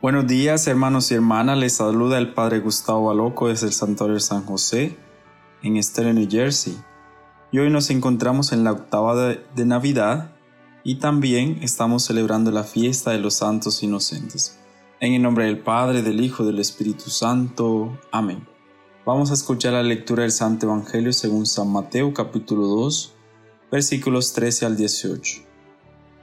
Buenos días hermanos y hermanas, les saluda el Padre Gustavo Baloco desde el Santuario de San José en Estero, New Jersey. Y hoy nos encontramos en la octava de, de Navidad y también estamos celebrando la fiesta de los santos inocentes. En el nombre del Padre, del Hijo, del Espíritu Santo. Amén. Vamos a escuchar la lectura del Santo Evangelio según San Mateo capítulo 2, versículos 13 al 18.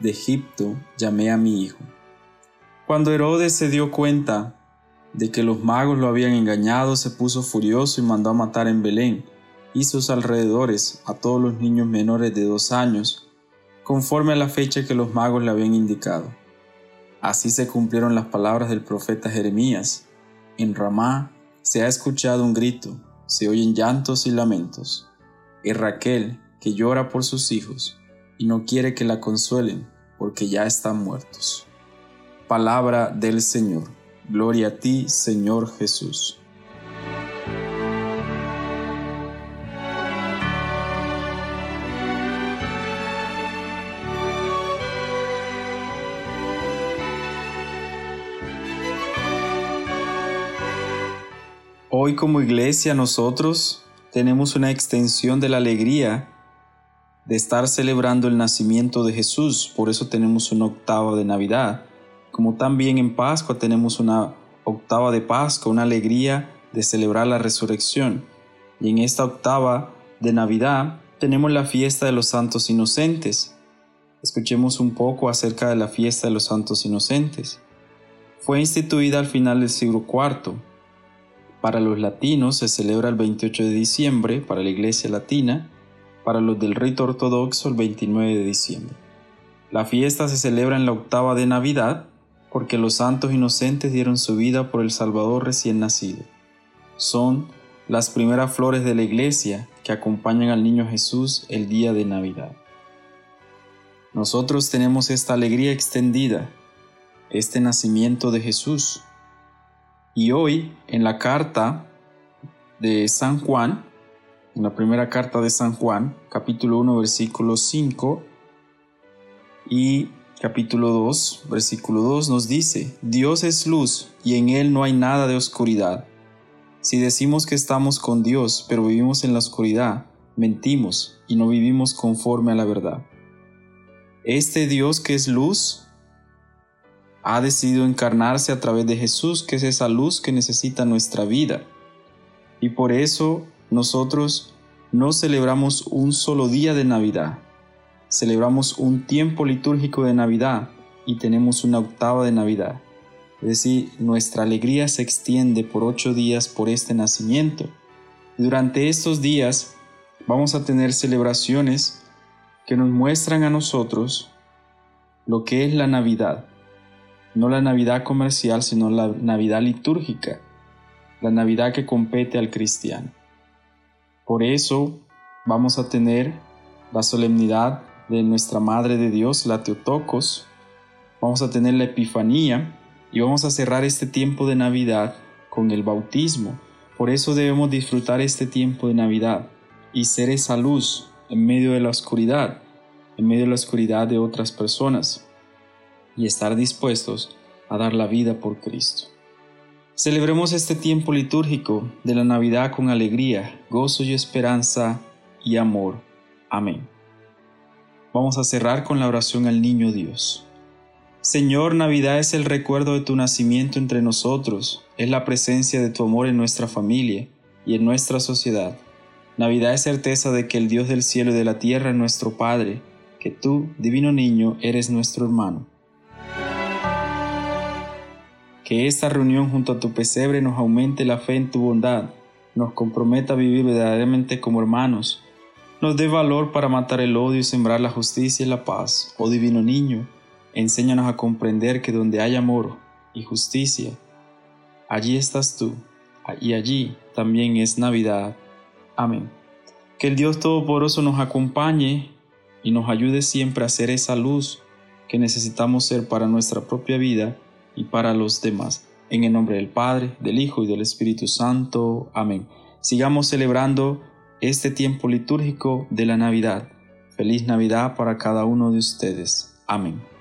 de Egipto llamé a mi hijo. Cuando Herodes se dio cuenta de que los magos lo habían engañado, se puso furioso y mandó a matar en Belén y sus alrededores a todos los niños menores de dos años, conforme a la fecha que los magos le habían indicado. Así se cumplieron las palabras del profeta Jeremías. En Ramá se ha escuchado un grito, se oyen llantos y lamentos. Y Raquel, que llora por sus hijos, y no quiere que la consuelen, porque ya están muertos. Palabra del Señor. Gloria a ti, Señor Jesús. Hoy como iglesia nosotros tenemos una extensión de la alegría de estar celebrando el nacimiento de Jesús, por eso tenemos una octava de Navidad, como también en Pascua tenemos una octava de Pascua, una alegría de celebrar la resurrección. Y en esta octava de Navidad tenemos la fiesta de los santos inocentes. Escuchemos un poco acerca de la fiesta de los santos inocentes. Fue instituida al final del siglo IV. Para los latinos se celebra el 28 de diciembre, para la Iglesia Latina, para los del rito ortodoxo el 29 de diciembre. La fiesta se celebra en la octava de Navidad porque los santos inocentes dieron su vida por el Salvador recién nacido. Son las primeras flores de la iglesia que acompañan al niño Jesús el día de Navidad. Nosotros tenemos esta alegría extendida, este nacimiento de Jesús. Y hoy, en la carta de San Juan, en la primera carta de San Juan, capítulo 1, versículo 5 y capítulo 2, versículo 2 nos dice, Dios es luz y en Él no hay nada de oscuridad. Si decimos que estamos con Dios, pero vivimos en la oscuridad, mentimos y no vivimos conforme a la verdad. Este Dios que es luz ha decidido encarnarse a través de Jesús, que es esa luz que necesita nuestra vida. Y por eso nosotros no celebramos un solo día de Navidad, celebramos un tiempo litúrgico de Navidad y tenemos una octava de Navidad. Es decir, nuestra alegría se extiende por ocho días por este nacimiento. durante estos días vamos a tener celebraciones que nos muestran a nosotros lo que es la Navidad. No la Navidad comercial, sino la Navidad litúrgica, la Navidad que compete al cristiano. Por eso vamos a tener la solemnidad de nuestra Madre de Dios, la Teotocos. Vamos a tener la Epifanía y vamos a cerrar este tiempo de Navidad con el bautismo. Por eso debemos disfrutar este tiempo de Navidad y ser esa luz en medio de la oscuridad, en medio de la oscuridad de otras personas y estar dispuestos a dar la vida por Cristo. Celebremos este tiempo litúrgico de la Navidad con alegría, gozo y esperanza y amor. Amén. Vamos a cerrar con la oración al Niño Dios. Señor, Navidad es el recuerdo de tu nacimiento entre nosotros, es la presencia de tu amor en nuestra familia y en nuestra sociedad. Navidad es certeza de que el Dios del cielo y de la tierra es nuestro Padre, que tú, divino niño, eres nuestro hermano que esta reunión junto a tu pesebre nos aumente la fe en tu bondad, nos comprometa a vivir verdaderamente como hermanos, nos dé valor para matar el odio y sembrar la justicia y la paz. Oh divino niño, enséñanos a comprender que donde hay amor y justicia, allí estás tú, y allí también es Navidad. Amén. Que el Dios Todopoderoso nos acompañe y nos ayude siempre a ser esa luz que necesitamos ser para nuestra propia vida y para los demás. En el nombre del Padre, del Hijo y del Espíritu Santo. Amén. Sigamos celebrando este tiempo litúrgico de la Navidad. Feliz Navidad para cada uno de ustedes. Amén.